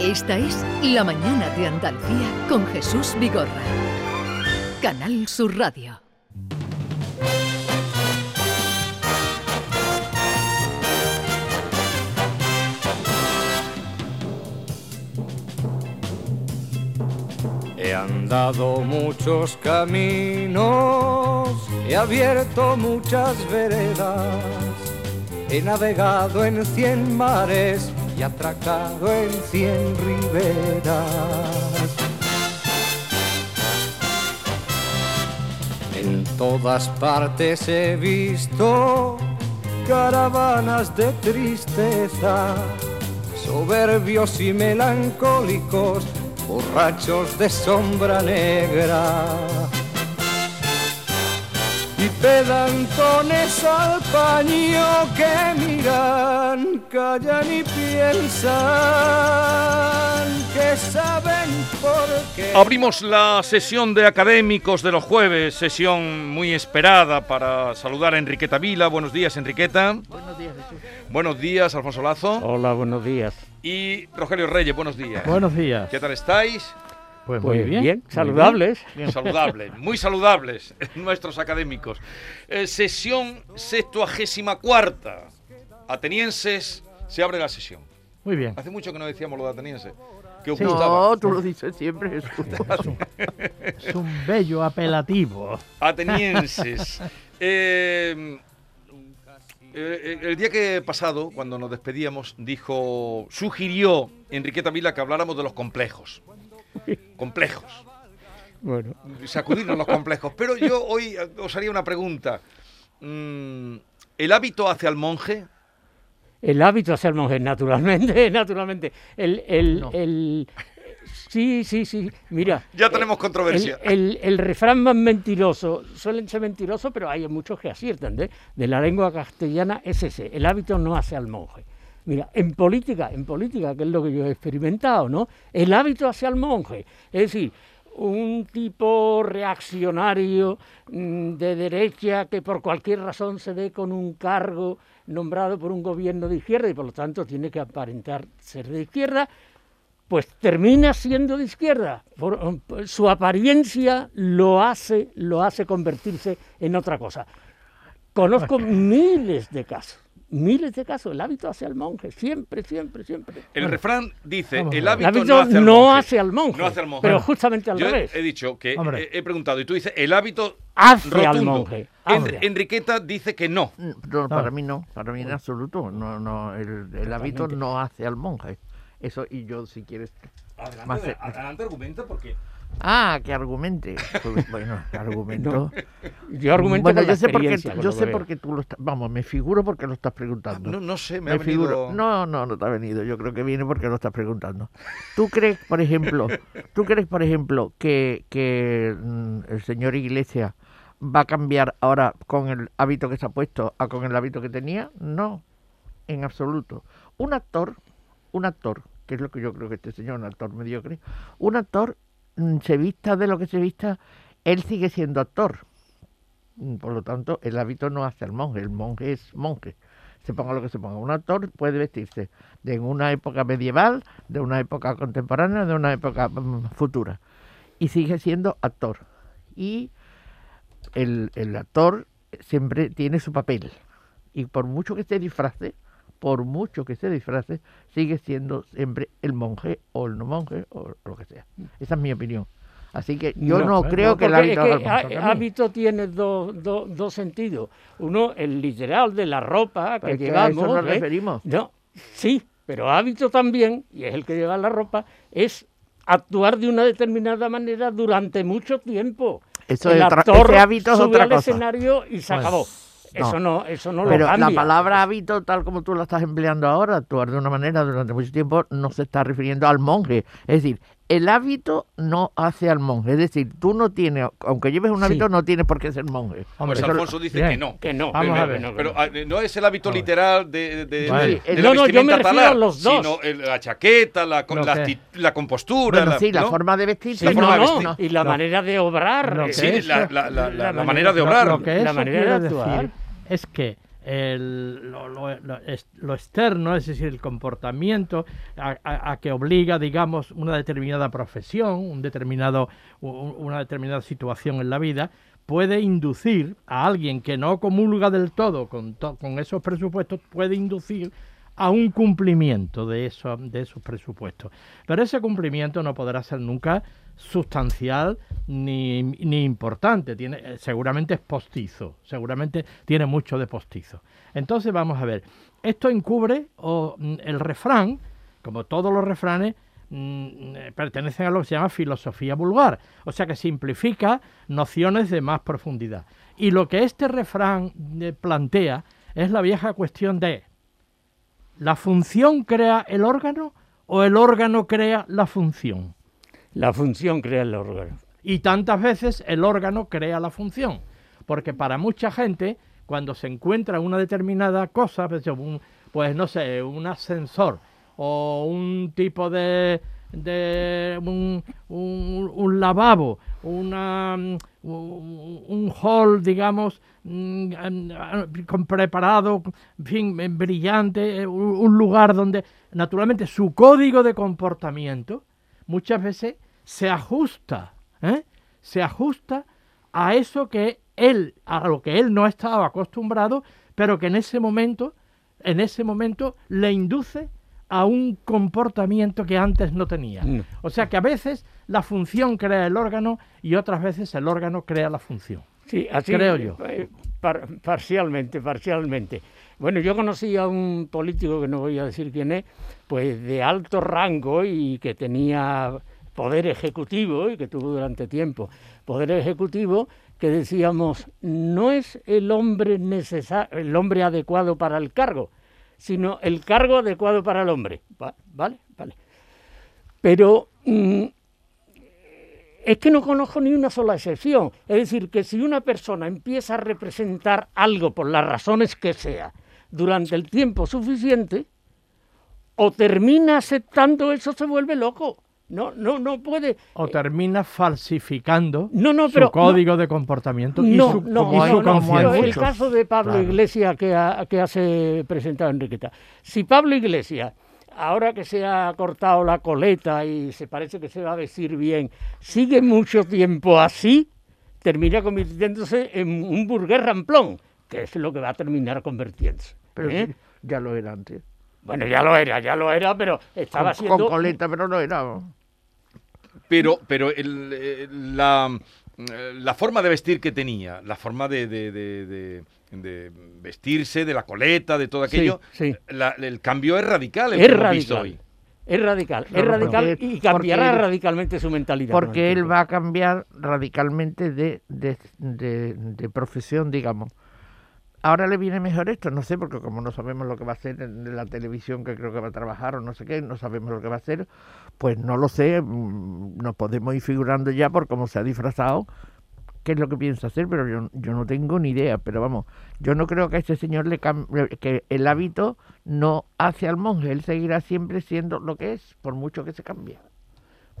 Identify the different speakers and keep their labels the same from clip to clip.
Speaker 1: Esta es La Mañana de Andalucía con Jesús Vigorra. Canal Sur Radio.
Speaker 2: He andado muchos caminos, he abierto muchas veredas, he navegado en cien mares y atracado en cien riberas. En todas partes he visto caravanas de tristeza, soberbios y melancólicos, borrachos de sombra negra y pedantones al paño que miran, callan y piensan que saben por qué.
Speaker 3: Abrimos la sesión de académicos de los jueves, sesión muy esperada para saludar a Enriqueta Vila. Buenos días, Enriqueta.
Speaker 4: Buenos días, Jesús.
Speaker 3: Buenos días, Alfonso Lazo.
Speaker 4: Hola, buenos días.
Speaker 3: Y Rogelio Reyes, buenos días.
Speaker 5: Buenos días.
Speaker 3: ¿Qué tal estáis?
Speaker 5: Pues,
Speaker 4: Pues
Speaker 5: muy bien.
Speaker 4: bien,
Speaker 5: muy
Speaker 4: saludables.
Speaker 3: Saludables, muy saludables nuestros académicos. Eh, sesión sextuagésima cuarta. Atenienses, se abre la sesión.
Speaker 5: Muy bien.
Speaker 3: Hace mucho que no decíamos lo de atenienses. ¿Qué os
Speaker 5: Sí.
Speaker 3: gustaba?
Speaker 6: No, tú lo dices siempre.
Speaker 5: Es un bello apelativo.
Speaker 3: Atenienses. Eh, eh, el día que pasado, cuando nos despedíamos, dijo, sugirió Enriqueta Vila que habláramos de los complejos. Complejos.
Speaker 4: Bueno,
Speaker 3: Sacudirnos los complejos. Pero yo hoy eh, os haría una pregunta. Mm, ¿El hábito hace al monje?
Speaker 4: el hábito hacia el monje, naturalmente, naturalmente. El, el,
Speaker 6: No.
Speaker 4: el- sí, sí, sí. Mira.
Speaker 3: Ya tenemos
Speaker 4: eh,
Speaker 3: controversia.
Speaker 4: El, el- el refrán más mentiroso, suelen ser mentirosos, pero hay muchos que aciertan, ¿eh? de la lengua castellana es ese, el hábito no hace al monje. Mira, en política, en política, que es lo que yo he experimentado, ¿no? El hábito hacia el monje. Es decir, un tipo reaccionario mm, de derecha que por cualquier razón se dé con un cargo nombrado por un gobierno de izquierda y por lo tanto tiene que aparentar ser de izquierda, pues termina siendo de izquierda. Por- por- su apariencia lo hace, lo hace convertirse en otra cosa. Conozco miles de casos, miles de casos. El hábito hace al monje, siempre, siempre, siempre.
Speaker 3: El refrán dice,
Speaker 5: vamos
Speaker 3: el hábito,
Speaker 4: El hábito
Speaker 3: no hace al
Speaker 4: no
Speaker 3: monje.
Speaker 4: hace al monje,
Speaker 3: No hace al monje.
Speaker 4: pero
Speaker 3: Bueno,
Speaker 4: justamente al
Speaker 3: Yo he-
Speaker 4: revés.
Speaker 3: he dicho que he, he preguntado y tú dices el hábito
Speaker 4: Hace al monje,
Speaker 3: En-. Enriqueta dice que no.
Speaker 6: No, para mí no, para mí en absoluto. No, no, el, el hábito no hace al monje. Eso, y yo, si quieres. Más de-
Speaker 3: argumenta porque
Speaker 6: Ah, que argumente. Pues, bueno, argumento.
Speaker 4: Yo argumento
Speaker 6: bueno, yo sé,
Speaker 4: experiencia, con
Speaker 6: yo sé
Speaker 4: veo.
Speaker 6: porque tú lo estás. Vamos, me figuro porque lo estás preguntando.
Speaker 3: no, no sé, me,
Speaker 6: me
Speaker 3: ha venido
Speaker 6: figuro. No, no, no te ha venido. Yo creo que viene porque lo estás preguntando. ¿Tú crees, por ejemplo, tú crees, por ejemplo, que, que mm, el señor Iglesias va a cambiar ahora con el hábito que se ha puesto a con el hábito que tenía? No, en absoluto. Un actor, un actor, que es lo que yo creo que este señor, un actor mediocre, un actor se vista de lo que se vista, él sigue siendo actor. Mm, Por lo tanto, el hábito no hace al monje, el monje es monje se ponga lo que se ponga. Un actor puede vestirse de una época medieval, de una época contemporánea, de una época mm, futura. Y sigue siendo actor. Y el, el actor siempre tiene su papel. Y por mucho que se disfrace, por mucho que se disfrace, sigue siendo siempre el monje o el no monje o lo que sea. Esa es mi opinión. Así que yo
Speaker 4: No,
Speaker 6: no, creo
Speaker 5: no,
Speaker 6: que el
Speaker 4: Porque es
Speaker 6: hábito
Speaker 4: que hábito tiene dos dos- dos sentidos. Uno, el literal de la ropa que
Speaker 6: Pues que a eso
Speaker 4: llevamos.
Speaker 6: nos
Speaker 4: ¿eh?
Speaker 6: referimos.
Speaker 4: No, sí, pero hábito también, y es el que lleva la ropa, es actuar de una determinada manera durante mucho tiempo.
Speaker 6: Eso
Speaker 4: el actor
Speaker 6: ese hábito es
Speaker 4: sube
Speaker 6: otra
Speaker 4: al
Speaker 6: cosa.
Speaker 4: escenario y se
Speaker 5: Pues,
Speaker 4: acabó.
Speaker 6: No.
Speaker 4: Eso no, eso no
Speaker 6: Pero
Speaker 4: lo cambia.
Speaker 6: la palabra hábito, tal como tú la estás empleando ahora, actuar de una manera durante mucho tiempo, no se está refiriendo al monje. Es decir, el hábito no hace al monje. Es decir, tú no tienes, aunque lleves un
Speaker 4: Sí.
Speaker 6: hábito, no tienes por qué ser monje.
Speaker 3: Pues
Speaker 5: Eso-
Speaker 3: Alfonso dice
Speaker 5: bien.
Speaker 3: que no.
Speaker 4: Que no,
Speaker 5: Vamos a
Speaker 4: no,
Speaker 5: ver.
Speaker 4: no,
Speaker 3: Pero
Speaker 4: no.
Speaker 3: ah, no es el hábito literal de, de- de
Speaker 4: no,
Speaker 3: la
Speaker 4: no, yo me refiero
Speaker 3: talar,
Speaker 4: a los dos.
Speaker 3: sino el- la chaqueta, la, con-
Speaker 5: Lo
Speaker 3: la,
Speaker 5: que-
Speaker 3: acti- la compostura.
Speaker 6: Bueno,
Speaker 3: la-
Speaker 6: sí, la
Speaker 3: ¿no?
Speaker 6: forma de vestir.
Speaker 4: Sí,
Speaker 3: la
Speaker 6: sí,
Speaker 3: forma
Speaker 4: no,
Speaker 3: de
Speaker 4: no,
Speaker 3: vestir.
Speaker 4: y la manera de obrar.
Speaker 3: Sí, la, la- la- la- la
Speaker 4: la
Speaker 3: manera de obrar.
Speaker 5: Lo, que
Speaker 4: La manera de actuar.
Speaker 5: Es que el- lo, lo- lo lo externo, es decir, el comportamiento a, a- que obliga, digamos, una determinada profesión, un determinado, una determinada situación en la vida, puede inducir a alguien que no comulga del todo con, con esos presupuestos, puede inducir a un cumplimiento de, de esos presupuestos. Pero ese cumplimiento no podrá ser nunca sustancial ni, importante. Eh, seguramente es postizo, seguramente tiene mucho de postizo. Entonces vamos a ver, esto encubre mm, el refrán, como todos los refranes, mm, eh, pertenecen a lo que se llama filosofía vulgar, o sea que simplifica nociones de más profundidad. Y lo que este refrán eh, plantea es la vieja cuestión de ¿la función crea el órgano o el órgano crea la función?
Speaker 4: La función crea el órgano.
Speaker 5: Y tantas veces el órgano crea la función. Porque para mucha gente, cuando se encuentra una determinada cosa, pues, un- pues no sé, un ascensor o un tipo de, de un, un- lavabo, una, un, hall, digamos, mm, con preparado, en fin, brillante, un, un lugar donde, naturalmente, su código de comportamiento muchas veces se ajusta, ¿eh? se ajusta a eso que él, a lo que él no estaba acostumbrado, pero que en ese momento, en ese momento le induce a un comportamiento que antes no tenía.
Speaker 4: Mm.
Speaker 5: O sea que a veces la función crea el órgano y otras veces el órgano crea la función.
Speaker 4: Sí, así
Speaker 5: Creo yo.
Speaker 4: eh, par- parcialmente, parcialmente. Bueno, yo conocí a un político que no voy a decir quién es, pues de alto rango y que tenía poder ejecutivo y que tuvo durante tiempo poder ejecutivo que decíamos no es el hombre necesa- el hombre adecuado para el cargo, sino el cargo adecuado para el hombre. Va- ¿Vale? Vale. Pero mm, es que no conozco ni una sola excepción. Es decir, que si una persona empieza a representar algo por las razones que sea durante el tiempo suficiente, o termina aceptando eso, se vuelve loco. No, no, no puede.
Speaker 5: O termina falsificando
Speaker 4: No, no,
Speaker 5: su código de comportamiento y
Speaker 4: No,
Speaker 5: su,
Speaker 4: no,
Speaker 5: y
Speaker 4: no,
Speaker 5: su
Speaker 4: no, no. El caso de Pablo
Speaker 5: Claro.
Speaker 4: Iglesias que, ha, que hace presentado Enriqueta. Si Pablo Iglesias, ahora que se ha cortado la coleta y se parece que se va a vestir bien, sigue mucho tiempo así, termina convirtiéndose en un burgués ramplón, que es lo que va a terminar convirtiéndose.
Speaker 6: Pero
Speaker 4: ¿eh?
Speaker 6: sí, ya lo era antes.
Speaker 4: Bueno, ya lo era, ya lo era, pero estaba
Speaker 6: Con,
Speaker 4: siendo...
Speaker 6: con coleta, pero no era.
Speaker 3: Pero, pero el, eh, la, eh, la forma de vestir que tenía, la forma de, de- de- de- de vestirse, de la coleta, de todo aquello,
Speaker 4: sí.
Speaker 3: la- el cambio es radical. El
Speaker 4: Es
Speaker 3: que
Speaker 4: radical.
Speaker 3: hoy.
Speaker 4: Es radical, es radical y cambiará
Speaker 6: porque
Speaker 4: radicalmente su mentalidad.
Speaker 6: Porque él va a cambiar radicalmente de, de, de- de profesión, digamos. Ahora le viene mejor esto, no sé, porque como no sabemos lo que va a hacer en la televisión que creo que va a trabajar o no sé qué, no sabemos lo que va a hacer, pues no lo sé, mm, nos podemos ir figurando ya por cómo se ha disfrazado, qué es lo que piensa hacer, pero yo, yo no tengo ni idea, pero vamos, yo no creo que a este señor le cambie, que el hábito no hace al monje, él seguirá siempre siendo lo que es, por mucho que se cambie.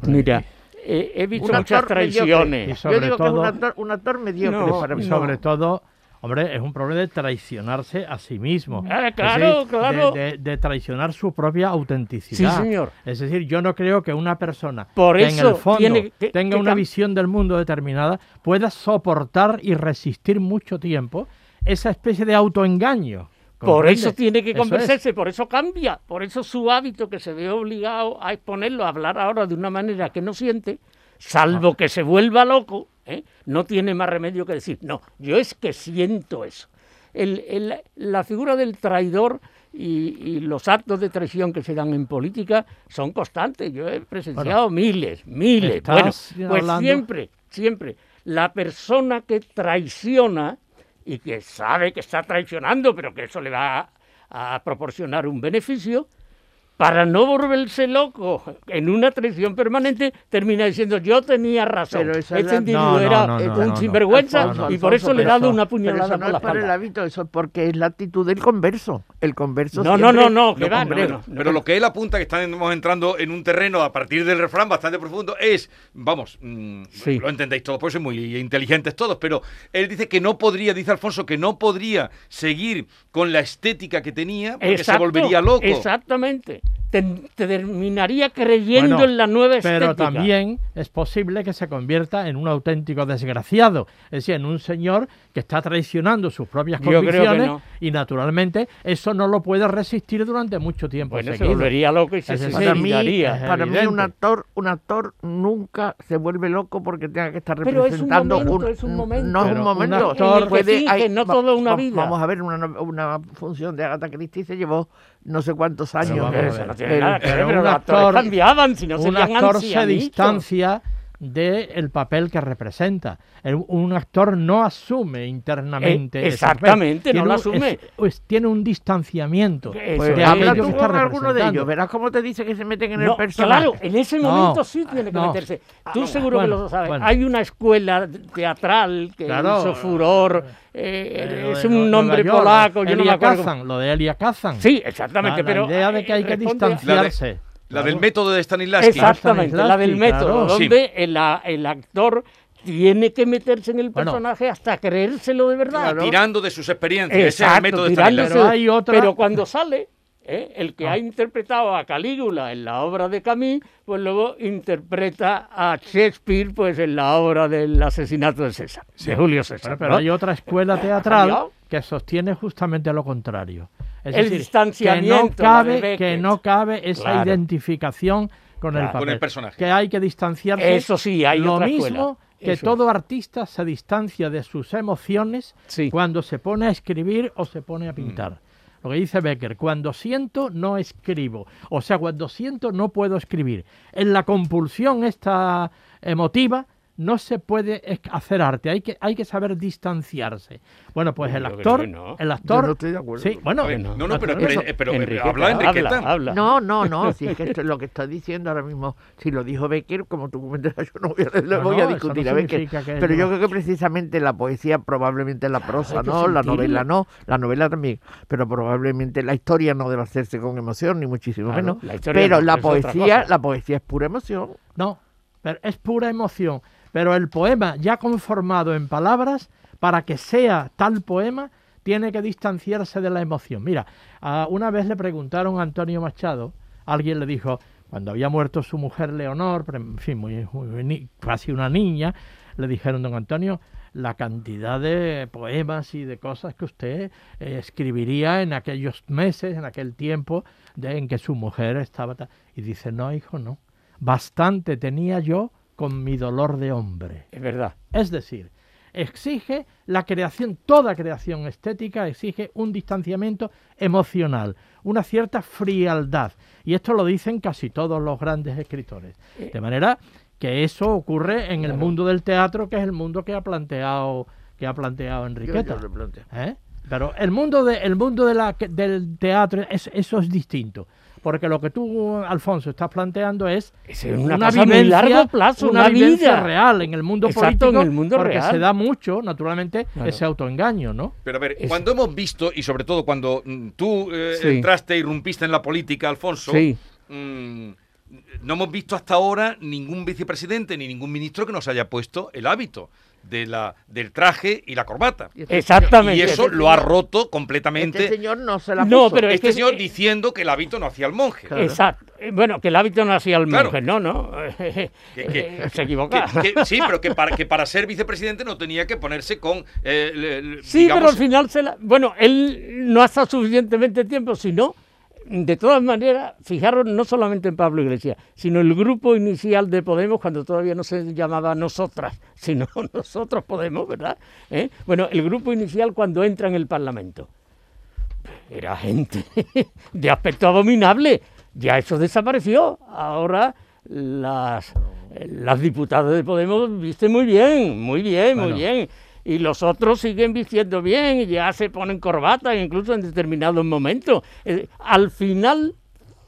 Speaker 4: Mira, he visto muchas traiciones.
Speaker 5: Y
Speaker 6: Yo digo que es un actor, un actor mediocre
Speaker 4: No,
Speaker 6: para
Speaker 5: Y sobre todo, hombre, es un problema de traicionarse a sí mismo. Es
Speaker 4: claro,
Speaker 5: decir,
Speaker 4: claro.
Speaker 5: De, de- de traicionar su propia autenticidad.
Speaker 4: Sí, señor.
Speaker 5: Es decir, yo no creo que una persona
Speaker 4: Por
Speaker 5: que en el fondo
Speaker 4: tiene que-
Speaker 5: tenga
Speaker 4: que
Speaker 5: una visión del mundo determinada pueda soportar y resistir mucho tiempo esa especie de autoengaño.
Speaker 4: Por eso tiene que
Speaker 5: es.
Speaker 4: convencerse, por eso cambia, por eso su hábito que se ve obligado a exponerlo, a hablar ahora de una manera que no siente, salvo
Speaker 5: Ah.
Speaker 4: que se vuelva loco, ¿eh? no tiene más remedio que decir, no, yo es que siento eso. El- el- la figura del traidor y, y los actos de traición que se dan en política son constantes. Yo he presenciado miles, miles. Bueno, pues
Speaker 5: hablando-
Speaker 4: siempre, siempre, la persona que traiciona y que sabe que está traicionando, pero que eso le va a, a proporcionar un beneficio, para no volverse loco en una traición permanente, termina diciendo yo tenía razón.
Speaker 6: Pero esa es
Speaker 4: Este
Speaker 6: la-
Speaker 4: individuo
Speaker 5: No,
Speaker 4: era
Speaker 5: no, no,
Speaker 4: un
Speaker 5: no, no.
Speaker 4: sinvergüenza
Speaker 6: Alfonso,
Speaker 4: y por
Speaker 6: Alfonso,
Speaker 4: eso le he
Speaker 6: pero
Speaker 4: dado
Speaker 5: eso-
Speaker 4: una
Speaker 6: Pero
Speaker 4: puñalada
Speaker 6: eso no
Speaker 4: por la
Speaker 6: es por el hábito, eso es porque es la actitud del converso. El converso
Speaker 4: No, no, no, no, que
Speaker 3: No,
Speaker 4: va,
Speaker 3: hombre,
Speaker 4: no, no.
Speaker 3: pero lo que él apunta, que estamos entrando en un terreno a partir del refrán bastante profundo, es, vamos, mm,
Speaker 4: Sí.
Speaker 3: lo entendéis todos, pues sois muy inteligentes todos, pero él dice que no podría, dice Alfonso, que no podría seguir con la estética que tenía porque se volvería loco.
Speaker 4: Exactamente. Te, te terminaría creyendo
Speaker 5: Bueno,
Speaker 4: en la nueva estética.
Speaker 5: Pero también es posible que se convierta en un auténtico desgraciado, es decir, en un señor que está traicionando sus propias convicciones
Speaker 4: no.
Speaker 5: y naturalmente eso no lo puede resistir durante mucho tiempo
Speaker 4: Bueno, se volvería loco y se
Speaker 5: Es
Speaker 6: Para mí, para un actor, un actor nunca se vuelve loco porque tenga que estar
Speaker 4: Pero es un
Speaker 6: representando
Speaker 4: momento, es un momento.
Speaker 6: No es
Speaker 5: Pero
Speaker 6: un
Speaker 5: un
Speaker 6: momento.
Speaker 5: actor-
Speaker 4: En el que finge, no toda una
Speaker 6: va-
Speaker 4: vida.
Speaker 6: Vamos a ver una, una función de Agatha Christie se llevó no sé cuántos años.
Speaker 5: vamos a
Speaker 4: Pero
Speaker 5: ver.
Speaker 4: eso no tiene
Speaker 6: El-
Speaker 4: nada que ver,
Speaker 5: pero
Speaker 4: pero
Speaker 5: un
Speaker 4: los actores
Speaker 5: actor-
Speaker 4: cambiaban, si no
Speaker 5: un
Speaker 4: serían
Speaker 5: actor se distancia del papel que representa. El- un actor no asume internamente.
Speaker 4: Eh, exactamente, no lo asume.
Speaker 5: es- pues tiene un distanciamiento.
Speaker 6: Pues
Speaker 5: de
Speaker 6: habla tú
Speaker 5: que
Speaker 6: con alguno de ellos, verás cómo te dice que se meten en
Speaker 4: No,
Speaker 6: el personaje.
Speaker 4: claro, en ese
Speaker 5: No,
Speaker 4: momento sí tiene que
Speaker 5: no.
Speaker 4: meterse. Tú seguro
Speaker 5: Bueno,
Speaker 4: que lo sabes.
Speaker 5: bueno.
Speaker 4: Hay una escuela teatral que
Speaker 5: Claro.
Speaker 4: hizo furor. eh,
Speaker 5: Eh,
Speaker 4: es
Speaker 5: de
Speaker 4: un nombre polaco, yo no me acuerdo.
Speaker 5: Kazan, lo de Elia Kazan.
Speaker 4: Sí, exactamente,
Speaker 5: La-
Speaker 4: pero
Speaker 5: La idea de que hay
Speaker 4: eh,
Speaker 5: que
Speaker 4: responde a-
Speaker 5: distanciarse.
Speaker 3: La del método de Stanislavski.
Speaker 4: Exactamente, la del método,
Speaker 5: claro.
Speaker 4: donde el, a- el actor tiene que meterse en el
Speaker 5: Bueno.
Speaker 4: personaje hasta creérselo de verdad.
Speaker 3: Tirando de sus experiencias. Ese es el
Speaker 4: Exacto,
Speaker 3: método de Stanislavski.
Speaker 5: Pero hay otra-
Speaker 4: pero cuando sale, ¿eh? el que ha interpretado a Calígula en la obra de Camille, pues luego interpreta a Shakespeare pues en la obra del asesinato de César, de Julio César.
Speaker 5: Bueno, pero
Speaker 4: ¿no?
Speaker 5: hay otra escuela teatral que sostiene justamente lo contrario. Es
Speaker 4: El
Speaker 5: decir,
Speaker 4: distanciamiento,
Speaker 5: que no
Speaker 4: de
Speaker 5: cabe, que
Speaker 4: Beckett.
Speaker 5: no cabe esa
Speaker 4: Claro.
Speaker 5: identificación con el papel.
Speaker 3: Con el personaje.
Speaker 5: Que hay que distanciarse.
Speaker 4: Eso sí, hay
Speaker 5: Lo
Speaker 4: otra
Speaker 5: mismo
Speaker 4: escuela.
Speaker 5: que
Speaker 4: Eso
Speaker 5: todo artista se distancia de sus emociones
Speaker 4: Sí.
Speaker 5: cuando se pone a escribir o se pone a pintar. Lo que dice Becker, cuando siento no escribo. O sea, cuando siento no puedo escribir. En la compulsión esta emotiva no se puede es- hacer arte, hay que, hay que saber distanciarse. Bueno, pues el actor,
Speaker 4: no.
Speaker 5: el actor,
Speaker 6: Yo no estoy de acuerdo
Speaker 5: sí, bueno,
Speaker 3: ver, no, no, pero,
Speaker 5: eso-
Speaker 3: pero, pero,
Speaker 4: Enriqueta,
Speaker 3: habla Enriqueta.
Speaker 4: habla, habla.
Speaker 6: No, no, no, si es que esto- lo que está diciendo ahora mismo, si lo dijo Becker, como tú comentas, yo no voy a, voy discutir
Speaker 5: no
Speaker 6: a Becker. Pero
Speaker 5: no-
Speaker 6: yo creo que precisamente la poesía, probablemente la prosa, no, la novela no, la novela también, pero probablemente la historia no debe hacerse con emoción, ni muchísimo
Speaker 4: Claro,
Speaker 6: menos.
Speaker 4: la
Speaker 6: Pero
Speaker 4: no,
Speaker 6: la
Speaker 4: es
Speaker 6: poesía, la poesía es pura emoción.
Speaker 5: No, pero es pura emoción. Pero el poema ya conformado en palabras, para que sea tal poema, tiene que distanciarse de la emoción. Mira, una vez le preguntaron a Antonio Machado, alguien le dijo, cuando había muerto su mujer Leonor, en fin, muy, casi una niña, le dijeron, don Antonio, la cantidad de poemas y de cosas que usted eh, escribiría en aquellos meses, en aquel tiempo de, en que su mujer estaba... ta-". Y dice, no, hijo, no. Bastante tenía yo con mi dolor de hombre.
Speaker 4: Es verdad.
Speaker 5: Es decir, exige la creación, toda creación estética exige un distanciamiento emocional, una cierta frialdad. Y esto lo dicen casi todos los grandes escritores. De manera que eso ocurre en el mundo del teatro, que es el mundo que ha planteado, que ha planteado Enriqueta.
Speaker 6: Yo- yo.
Speaker 5: ¿Eh? Pero el mundo, de, el mundo de la, que- del teatro, es- eso es distinto. Porque lo que tú, Alfonso, estás planteando es
Speaker 4: Es una cosa a muy largo plazo,
Speaker 5: una,
Speaker 4: una
Speaker 5: vivencia
Speaker 4: vida.
Speaker 5: real en el mundo
Speaker 4: Exacto,
Speaker 5: político,
Speaker 4: en el mundo
Speaker 5: porque
Speaker 4: real.
Speaker 5: se da mucho, naturalmente,
Speaker 4: Claro.
Speaker 5: ese autoengaño, ¿no?
Speaker 3: Pero a ver,
Speaker 4: Es-
Speaker 3: cuando hemos visto, y sobre todo cuando mm, tú eh,
Speaker 4: Sí.
Speaker 3: entraste irrumpiste en la política, Alfonso,
Speaker 4: Sí.
Speaker 3: mm, no hemos visto hasta ahora ningún vicepresidente ni ningún ministro que nos haya puesto el hábito de la, del traje y la corbata.
Speaker 6: Este
Speaker 4: Exactamente.
Speaker 3: Y eso
Speaker 6: Este
Speaker 3: lo ha roto completamente
Speaker 6: Este señor no se la
Speaker 4: No,
Speaker 6: puso.
Speaker 4: pero es
Speaker 3: este
Speaker 4: que-
Speaker 3: señor
Speaker 4: eh,
Speaker 3: diciendo que el hábito no hacía al monje.
Speaker 6: Claro.
Speaker 4: Exacto. Eh, Bueno, que el hábito no hacía el
Speaker 3: Claro.
Speaker 4: monje, no, no.
Speaker 3: Que- que-
Speaker 4: Se equivoca.
Speaker 3: Que- que- sí, pero que para, que para ser vicepresidente no tenía que ponerse con... eh, le-
Speaker 4: Sí,
Speaker 3: digamos,
Speaker 4: pero al final se la... Bueno, él no ha estado suficientemente tiempo, sino, de todas maneras, fijaros no solamente en Pablo Iglesias, sino el grupo inicial de Podemos, cuando todavía no se llamaba Nosotras, sino Nosotros Podemos, ¿verdad? ¿Eh? Bueno, el grupo inicial cuando entra en el Parlamento. Era gente de aspecto abominable. Ya eso desapareció. Ahora las, las diputadas de Podemos visten muy bien, muy bien, muy bien. Y los otros siguen vistiendo bien y ya se ponen corbata incluso en determinados momentos. Eh, al final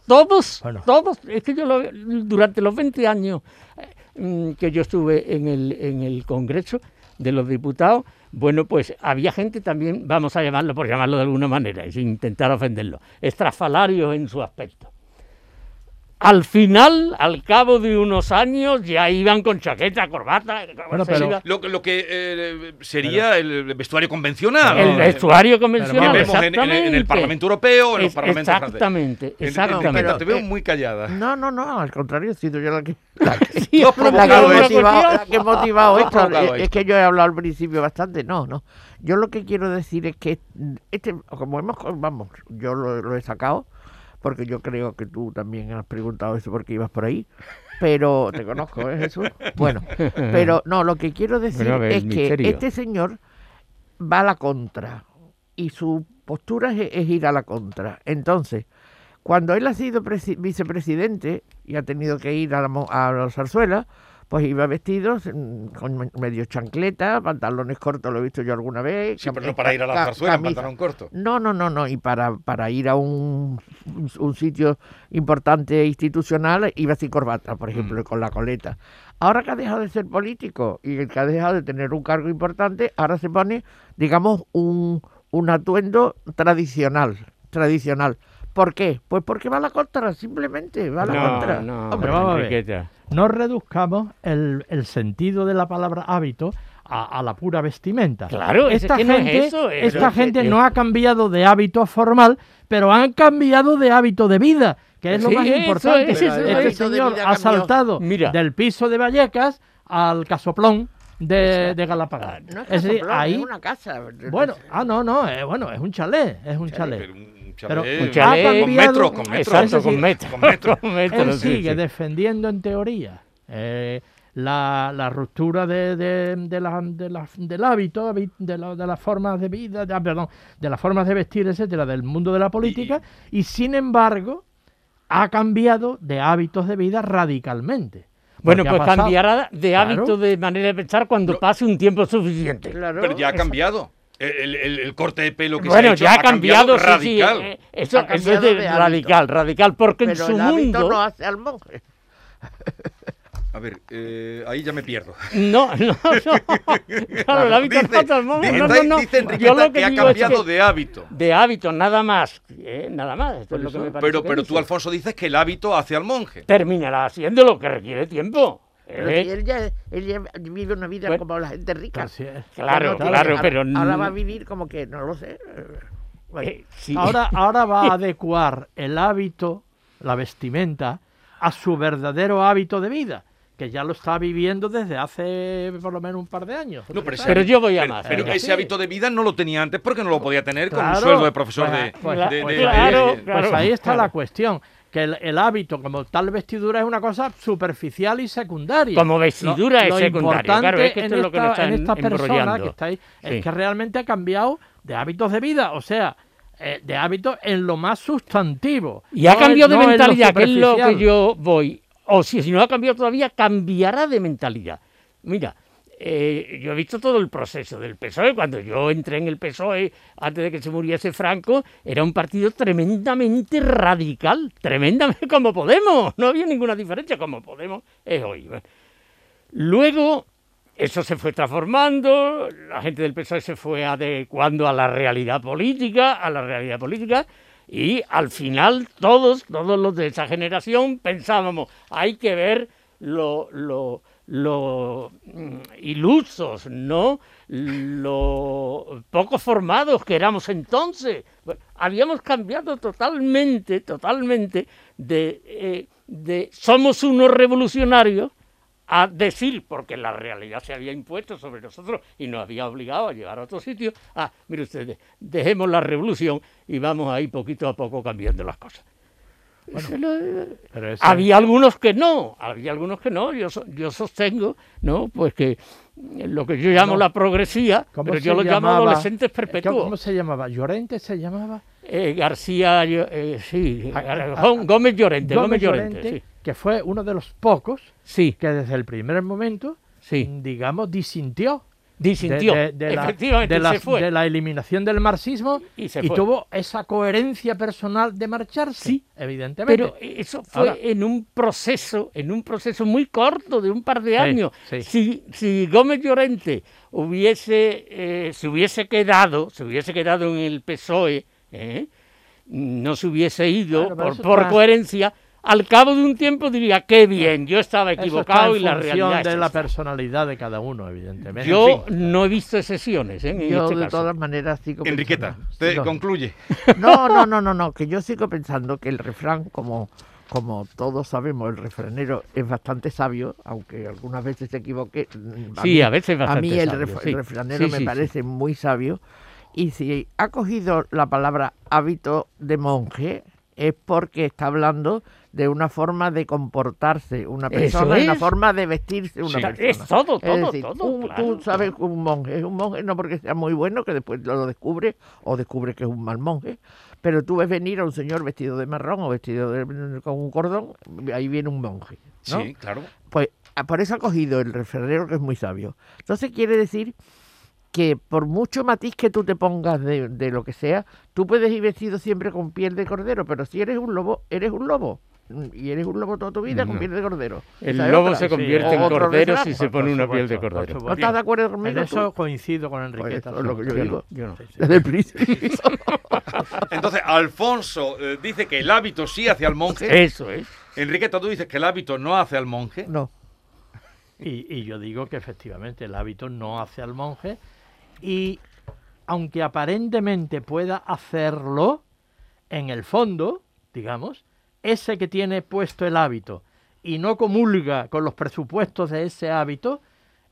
Speaker 4: todos,
Speaker 5: Bueno.
Speaker 4: todos, es que yo lo- durante los 20 años eh, mm, que yo estuve en el, en el Congreso de los Diputados, bueno, pues había gente también, vamos a llamarlo por llamarlo de alguna manera, sin intentar ofenderlo, estrafalarios en su aspecto. Al final, al cabo de unos años, ya iban con chaqueta, corbata,
Speaker 5: Bueno, pero-
Speaker 4: iba-
Speaker 3: Lo, que- lo que eh, sería el vestuario convencional.
Speaker 4: el
Speaker 3: ¿no?
Speaker 4: vestuario convencional,
Speaker 3: vemos en, en- en el
Speaker 4: exactamente.
Speaker 3: Parlamento Europeo, en los parlamentos franceses.
Speaker 4: Exactamente,
Speaker 3: En- en-
Speaker 4: exactamente.
Speaker 3: Enriqueta, te veo
Speaker 6: Eh,
Speaker 3: muy callada.
Speaker 6: No, no, no, al contrario, he sido yo la que, la que,
Speaker 4: Sí,
Speaker 6: la que he
Speaker 3: esto.
Speaker 6: motivado, la que he motivado esto. Es, que yo he hablado al principio bastante. No, no. Yo lo que quiero decir es que este, como hemos, vamos, yo lo, lo he sacado porque yo creo que tú también has preguntado eso porque ibas por ahí. Pero te conozco, ¿eh, Jesús? Bueno, pero no, lo que quiero decir
Speaker 4: Bueno, a ver,
Speaker 6: es que este señor va a la contra y su postura es, es ir a la contra. Entonces, cuando él ha sido presi- vicepresidente y ha tenido que ir a la, a la zarzuela, pues iba vestido mm, con me- medio chancleta, pantalones cortos, lo he visto yo alguna vez.
Speaker 3: Sí, pero no para ir a la zarzuela pantalón corto.
Speaker 6: No, no, no, no. Y para, para ir a un, un- sitio importante e institucional iba sin corbata, por ejemplo,
Speaker 3: Mm.
Speaker 6: con la coleta. Ahora que ha dejado de ser político y que ha dejado de tener un cargo importante, ahora se pone, digamos, un, un atuendo tradicional, tradicional. ¿Por qué? Pues porque va a la contra, simplemente, va a la
Speaker 4: no,
Speaker 6: contra.
Speaker 4: no,
Speaker 6: Hombre,
Speaker 5: vamos a ver.
Speaker 4: Enriqueta.
Speaker 5: No reduzcamos el, el sentido de la palabra hábito a, a la pura vestimenta.
Speaker 4: Claro, es
Speaker 5: esta
Speaker 4: que no es
Speaker 5: gente,
Speaker 4: eso, es-
Speaker 5: esta
Speaker 4: es-
Speaker 5: gente no ha cambiado de hábito formal, pero han cambiado de hábito de vida, que es lo más
Speaker 4: eso
Speaker 5: importante.
Speaker 4: es, eso
Speaker 5: este señor ha
Speaker 6: cambió.
Speaker 5: saltado
Speaker 4: Mira.
Speaker 5: del piso de Vallecas al casoplón de, de Galapagar.
Speaker 6: No es,
Speaker 5: es decir, ahí,
Speaker 6: es una casa.
Speaker 5: bueno, ah, no, no, eh, bueno, es un chalet, es un
Speaker 3: Pero
Speaker 5: chalet.
Speaker 3: Un
Speaker 5: Pero
Speaker 3: chalet,
Speaker 5: un
Speaker 3: con
Speaker 5: chalet-
Speaker 3: con metros, con metros.
Speaker 4: Exacto, con metro.
Speaker 3: con metro.
Speaker 4: Con metro,
Speaker 5: Él
Speaker 4: sí,
Speaker 5: sigue
Speaker 4: sí.
Speaker 5: defendiendo en teoría eh, la, la ruptura de, de- de la- de la- del hábito, de, la- de las formas de vida, de- ah, perdón, de las formas de vestir, etcétera, del mundo de la política, y, sin embargo ha cambiado de hábitos de vida radicalmente.
Speaker 4: Bueno,
Speaker 5: ha
Speaker 4: pues cambiará de
Speaker 5: Claro.
Speaker 4: hábito, de manera de pensar cuando
Speaker 3: No.
Speaker 4: pase un tiempo suficiente.
Speaker 6: Claro.
Speaker 3: Pero ya ha cambiado. El, el- el corte de pelo que
Speaker 4: Bueno,
Speaker 3: se ha hecho
Speaker 4: ya ha
Speaker 3: ha cambiado,
Speaker 4: cambiado, sí, sí,
Speaker 3: radical.
Speaker 4: eh, eso,
Speaker 6: Ha
Speaker 4: eso es
Speaker 6: cambiado
Speaker 4: de
Speaker 6: hábito.
Speaker 4: radical, radical, porque en
Speaker 6: Pero
Speaker 4: su
Speaker 6: el hábito
Speaker 4: mundo...
Speaker 6: no hace al monje.
Speaker 3: A ver, eh, ahí ya me pierdo.
Speaker 4: No, no, no. Claro, el hábito
Speaker 3: Dice-
Speaker 4: no hace al monje.
Speaker 3: dice-
Speaker 4: No, no, no.
Speaker 3: dice
Speaker 4: Yo
Speaker 3: Enriqueta
Speaker 4: lo
Speaker 3: que
Speaker 4: que
Speaker 3: ha
Speaker 4: digo es
Speaker 3: cambiado
Speaker 4: que
Speaker 3: de hábito.
Speaker 4: de hábito, nada más. eh, nada más. Esto es lo que me parece
Speaker 3: Pero,
Speaker 4: que
Speaker 3: pero
Speaker 4: dice.
Speaker 3: tú, Alfonso, dices que el hábito hace al monje.
Speaker 4: Terminará haciendo lo que requiere tiempo.
Speaker 6: Pero
Speaker 4: eh.
Speaker 6: si él ya, él ya vive una vida
Speaker 4: Bueno,
Speaker 6: como la gente rica.
Speaker 5: Así es.
Speaker 4: Claro, claro,
Speaker 6: ahora-
Speaker 4: pero...
Speaker 6: Ahora va a vivir como que, no lo sé. eh, bueno.
Speaker 4: eh, sí.
Speaker 5: Ahora, ahora va a adecuar el hábito, la vestimenta, a su verdadero hábito de vida, que ya lo está viviendo desde hace por lo menos un par de años.
Speaker 3: No, pero, ese
Speaker 4: Pero yo voy a
Speaker 3: pero-
Speaker 4: más,
Speaker 3: Pero ese hábito de vida no lo tenía antes porque no lo podía tener con un sueldo de profesor
Speaker 5: pues,
Speaker 3: de,
Speaker 5: pues,
Speaker 3: de-
Speaker 5: pues,
Speaker 3: de-
Speaker 4: claro,
Speaker 3: de-
Speaker 4: claro.
Speaker 5: Pues ahí está
Speaker 4: claro.
Speaker 5: la cuestión, que el, el hábito como tal vestidura es una cosa superficial y secundaria.
Speaker 4: Como vestidura es secundario,
Speaker 5: importante
Speaker 4: claro, es que
Speaker 5: en
Speaker 4: esto es lo que nos están
Speaker 5: en esta persona
Speaker 4: embrollando.
Speaker 5: que está ahí,
Speaker 4: Sí.
Speaker 5: es que realmente ha cambiado de hábitos de vida, o sea, eh, de hábitos en lo más sustantivo.
Speaker 4: Y ha
Speaker 5: no en-
Speaker 4: cambiado de
Speaker 5: en
Speaker 4: mentalidad, que es lo que yo voy. O si, si no ha cambiado todavía, cambiará de mentalidad. Mira, eh, yo he visto todo el proceso del PSOE. Cuando yo entré en el PSOE, antes de que se muriese Franco, era un partido tremendamente radical, tremendamente como Podemos. No había ninguna diferencia como Podemos es hoy. Luego, eso se fue transformando, la gente del PSOE se fue adecuando a la realidad política, a la realidad política, y al final todos, todos los de esa generación pensábamos, hay que ver lo, lo mm, ilusos, ¿no? Lo poco formados que éramos entonces. Habíamos cambiado totalmente, totalmente de, eh, de somos unos revolucionarios a decir, porque la realidad se había impuesto sobre nosotros y nos había obligado a llegar a otro sitio, ah, mire ustedes, dejemos la revolución y vamos ahí poquito a poco cambiando las cosas.
Speaker 5: Ese-
Speaker 4: había algunos que no, había algunos que no, yo, yo sostengo, ¿no? Pues que lo que yo llamo
Speaker 5: ¿Cómo-
Speaker 4: la progresía,
Speaker 5: ¿cómo
Speaker 4: pero yo lo llamo
Speaker 5: llamaba?
Speaker 4: adolescentes
Speaker 5: ¿Cómo
Speaker 4: perpetuos.
Speaker 5: se llamaba? ¿Llorente se llamaba?
Speaker 4: Eh, García, eh, sí,
Speaker 5: A- a-
Speaker 4: Gó- Gómez Llorente, Gómez,
Speaker 5: Gómez
Speaker 4: Llorente,
Speaker 5: Llorente,
Speaker 4: sí.
Speaker 5: que fue uno de los pocos
Speaker 4: Sí,
Speaker 5: que desde el primer momento,
Speaker 4: sí.
Speaker 5: digamos, disintió
Speaker 4: Disintió.
Speaker 5: de, de la,
Speaker 4: Efectivamente,
Speaker 5: de la-
Speaker 4: se fue.
Speaker 5: de la eliminación del marxismo
Speaker 4: Y se
Speaker 5: y
Speaker 4: fue.
Speaker 5: tuvo esa coherencia personal de marcharse,
Speaker 4: Sí,
Speaker 5: evidentemente.
Speaker 4: Pero eso fue
Speaker 5: Ahora-
Speaker 4: en un proceso, en un proceso muy corto de un par de años.
Speaker 5: sí.
Speaker 4: Si, si Gómez Llorente hubiese, eh, se hubiese quedado, se hubiese quedado en el PSOE, ¿eh? no se hubiese ido
Speaker 5: Claro,
Speaker 4: por, coherencia, al cabo de un tiempo diría, qué bien, yo estaba
Speaker 5: Eso
Speaker 4: equivocado
Speaker 5: está
Speaker 4: y la
Speaker 5: en
Speaker 4: realidad es
Speaker 5: de la
Speaker 4: esta".
Speaker 5: personalidad de cada uno, evidentemente.
Speaker 4: Yo
Speaker 5: En fin.
Speaker 4: no he visto excepciones ¿eh? en
Speaker 6: Yo
Speaker 4: este
Speaker 6: de
Speaker 4: caso.
Speaker 6: todas maneras sigo
Speaker 3: Enriqueta,
Speaker 6: pensando-
Speaker 3: usted
Speaker 6: No.
Speaker 3: concluye.
Speaker 6: No, no, no, no, no, que yo sigo pensando que el refrán, como, como todos sabemos, el refranero es bastante sabio, aunque algunas veces se equivoque. mm,
Speaker 4: Sí, a veces
Speaker 6: A
Speaker 4: bastante
Speaker 6: mí el,
Speaker 4: sabio,
Speaker 6: ref-
Speaker 4: sí.
Speaker 6: el refranero
Speaker 4: Sí,
Speaker 6: me
Speaker 4: sí, sí.
Speaker 6: parece muy sabio. Y si ha cogido la palabra hábito de monje, es porque está hablando de una forma de comportarse una persona, y una forma de vestirse una
Speaker 3: Sí.
Speaker 6: persona.
Speaker 4: Es todo,
Speaker 6: Es
Speaker 4: todo,
Speaker 6: decir,
Speaker 4: todo.
Speaker 6: un-
Speaker 4: claro,
Speaker 6: tú sabes que un monje es un monje no porque sea muy bueno, que después lo descubre, o descubre que es un mal monje, pero tú ves venir a un señor vestido de marrón o vestido de- con un cordón, ahí viene un monje. ¿no?
Speaker 3: Sí, claro.
Speaker 6: Pues ah, por eso ha cogido el refranero que es muy sabio. Entonces quiere decir que por mucho matiz que tú te pongas de, de lo que sea, tú puedes ir vestido siempre con piel de cordero, pero si eres un lobo, eres un lobo. Y eres un lobo toda tu vida con
Speaker 3: No.
Speaker 6: piel de cordero.
Speaker 4: El lobo
Speaker 6: otra.
Speaker 4: se convierte
Speaker 6: Sí,
Speaker 4: en cordero si se pone una piel de cordero.
Speaker 5: supuesto.
Speaker 6: ¿No estás de acuerdo
Speaker 5: En
Speaker 6: conmigo?
Speaker 5: eso
Speaker 6: tú?
Speaker 5: coincido con
Speaker 6: Pues
Speaker 5: Enriqueta.
Speaker 6: eso es lo que yo
Speaker 4: Yo
Speaker 6: digo.
Speaker 4: no, yo no.
Speaker 5: Sí, sí.
Speaker 6: Desde el principio.
Speaker 3: Entonces, Alfonso eh, dice que el hábito sí hace al monje.
Speaker 4: Eso es.
Speaker 3: Enriqueta, tú dices que el hábito no hace al monje.
Speaker 6: No.
Speaker 5: Y, y yo digo que efectivamente el hábito no hace al monje y aunque aparentemente pueda hacerlo, en el fondo, digamos, ese que tiene puesto el hábito y no comulga con los presupuestos de ese hábito,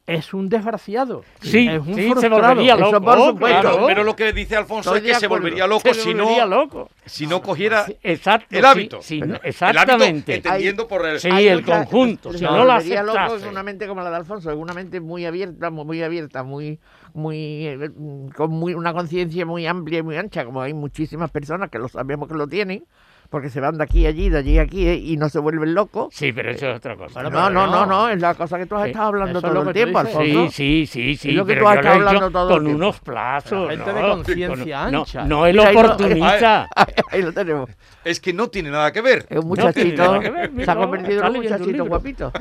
Speaker 5: es un desgraciado.
Speaker 4: Sí,
Speaker 5: es un
Speaker 4: sí, se
Speaker 5: frustrado.
Speaker 4: volvería
Speaker 6: Eso
Speaker 4: loco.
Speaker 6: por supuesto.
Speaker 3: Pero, pero lo que dice Alfonso
Speaker 6: Estoy
Speaker 3: es que se volvería loco
Speaker 4: Se
Speaker 3: si no,
Speaker 4: loco.
Speaker 3: si no cogiera
Speaker 4: Exacto.
Speaker 3: el hábito.
Speaker 4: sí, no,
Speaker 3: el hábito
Speaker 4: exactamente.
Speaker 3: entendiendo por el...
Speaker 4: Sí,
Speaker 6: Hay
Speaker 4: el conjunto.
Speaker 6: se
Speaker 4: Si no lo
Speaker 6: volvería loco es una mente como la de Alfonso, es una mente muy abierta, muy, abierta, muy, muy, eh, con muy, una conciencia muy amplia y muy ancha, como hay muchísimas personas que lo sabemos que lo tienen, porque se van de aquí a allí, de allí a aquí, eh, y no se vuelven locos.
Speaker 4: Sí, pero eso es otra cosa.
Speaker 5: Bueno,
Speaker 6: No, no, no,
Speaker 5: no.
Speaker 6: no, es la cosa que tú has
Speaker 4: Sí,
Speaker 6: estado hablando todo el tiempo. Alfonso.
Speaker 4: Sí, sí, sí, sí.
Speaker 6: Es lo que
Speaker 4: pero
Speaker 6: tú has estado hablando todo el
Speaker 4: con unos plazos.
Speaker 5: gente
Speaker 4: no,
Speaker 5: de conciencia ancha.
Speaker 4: No, el
Speaker 6: Mira, ahí lo-
Speaker 4: oportunista.
Speaker 6: Ahí lo tenemos.
Speaker 3: Es que no tiene nada que ver.
Speaker 6: Es un muchachito, se ha convertido en un muchachito guapito.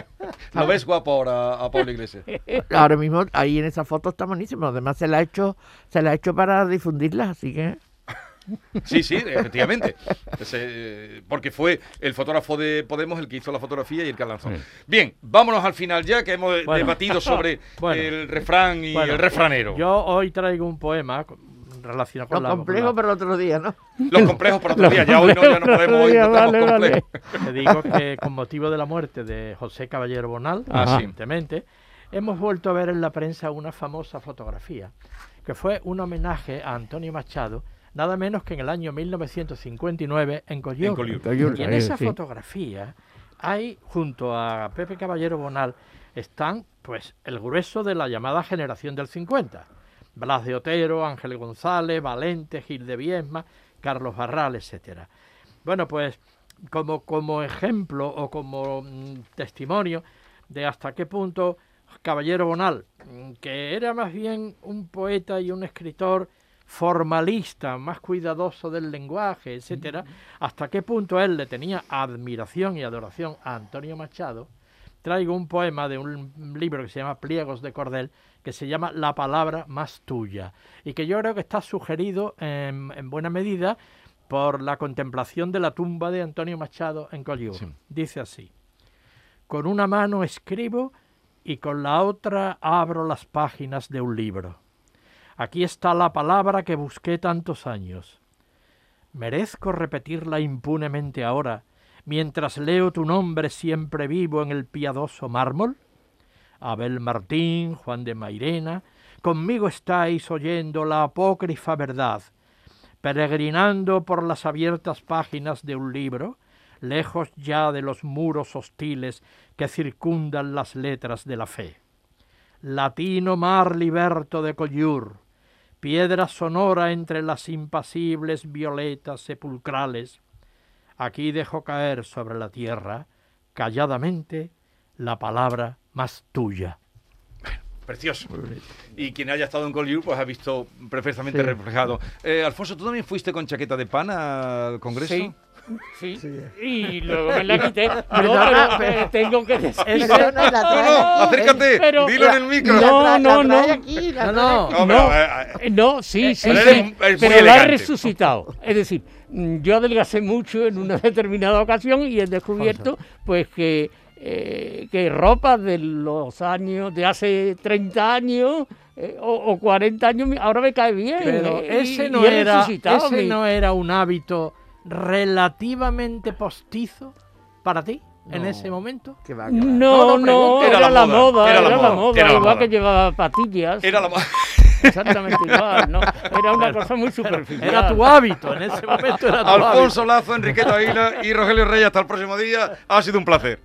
Speaker 3: ¿Lo ves guapo ahora a Pablo Iglesias?
Speaker 6: Ahora mismo, ahí en esa foto está buenísimo. Además, se la ha hecho, se la ha hecho para difundirla, así que.
Speaker 3: Sí, sí, efectivamente. Ese, eh, porque fue el fotógrafo de Podemos el que hizo la fotografía y el que la lanzó.
Speaker 4: Sí.
Speaker 3: Bien, vámonos al final ya que hemos
Speaker 5: Bueno.
Speaker 3: debatido sobre
Speaker 5: Bueno.
Speaker 3: el refrán y
Speaker 5: Bueno,
Speaker 3: el refranero.
Speaker 5: Yo hoy traigo un poema relacionado con
Speaker 6: Lo
Speaker 5: la,
Speaker 6: complejo,
Speaker 5: con
Speaker 6: pero el otro día, ¿no?
Speaker 3: Los complejos para otro día. Ya hoy no, ya no podemos, no
Speaker 4: Vale, vale.
Speaker 3: complejos.
Speaker 5: la- Te digo que con motivo de la muerte de José Caballero Bonal,
Speaker 3: Ah, sí.
Speaker 5: recientemente, hemos vuelto a ver en la prensa una famosa fotografía, que fue un homenaje a Antonio Machado, nada menos que en el año 1959 en Collioure.
Speaker 3: En Collioure.
Speaker 6: Collioure,
Speaker 5: Y en esa
Speaker 4: sí.
Speaker 5: fotografía hay, junto a Pepe Caballero Bonal, están pues el grueso de la llamada generación del 50. Blas de Otero, Ángel González, Valente, Gil de Viesma, Carlos Barral, etcétera. Bueno, pues como, como ejemplo o como mm, testimonio de hasta qué punto Caballero Bonal, mm, que era más bien un poeta y un escritor formalista, más cuidadoso del lenguaje, etcétera, hasta qué punto él le tenía admiración y adoración a Antonio Machado, traigo un poema de un libro que se llama Pliegos de Cordel, que se llama La palabra más tuya, y que yo creo que está sugerido en, en buena medida por la contemplación de la tumba de Antonio Machado en Collioure.
Speaker 3: Sí.
Speaker 5: Dice así, con una mano escribo y con la otra abro las páginas de un libro. Aquí está la palabra que busqué tantos años. ¿Merezco repetirla impunemente ahora, mientras leo tu nombre siempre vivo en el piadoso mármol? Abel Martín, Juan de Mairena, conmigo estáis oyendo la apócrifa verdad, peregrinando por las abiertas páginas de un libro, lejos ya de los muros hostiles que circundan las letras de la fe. Latino mar liberto de Collioure, piedra sonora entre las impasibles violetas sepulcrales, aquí dejo caer sobre la tierra, calladamente, la palabra más tuya.
Speaker 3: precioso. Y quien haya estado en Collier, pues ha visto perfectamente reflejado. Eh, Alfonso, ¿tú también fuiste con chaqueta de pana al Congreso?
Speaker 4: Sí. Sí, y luego me la quité. No, pero, eh, tengo que decir.
Speaker 6: Eso no la
Speaker 3: No,
Speaker 6: trae
Speaker 3: no, acércate,
Speaker 4: Pero-
Speaker 3: dilo en el micro.
Speaker 4: No, no, no.
Speaker 6: aquí,
Speaker 5: No, no.
Speaker 3: No,
Speaker 4: No,
Speaker 3: pero, eh,
Speaker 4: sí, sí,
Speaker 3: es
Speaker 4: sí, pero la he
Speaker 3: elegante.
Speaker 4: resucitado. Es decir, mm, yo adelgacé mucho en una determinada ocasión y he descubierto pues que, eh, que ropa de los años, de hace 30 años eh, o, o 40 años, ahora me cae bien.
Speaker 5: Pero
Speaker 4: eh,
Speaker 5: ese
Speaker 4: y
Speaker 5: no era,
Speaker 4: resucitado
Speaker 5: ese
Speaker 4: mi-
Speaker 5: no era un hábito relativamente postizo para ti en
Speaker 6: No.
Speaker 5: ese momento.
Speaker 6: Que va, que va.
Speaker 4: No,
Speaker 5: No, no,
Speaker 4: era, la moda,
Speaker 3: era
Speaker 4: era,
Speaker 3: la
Speaker 4: la
Speaker 3: moda,
Speaker 4: moda,
Speaker 3: era la
Speaker 4: igual
Speaker 3: moda.
Speaker 4: que llevaba patillas.
Speaker 3: Era la ma-
Speaker 4: Exactamente igual, ¿no? Era una cosa muy superficial.
Speaker 5: Era tu hábito, en ese momento era tu hábito.
Speaker 3: Alfonso Lazo, Enriqueta Aguila y Rogelio Reyes. Hasta el próximo día. Ha sido un placer.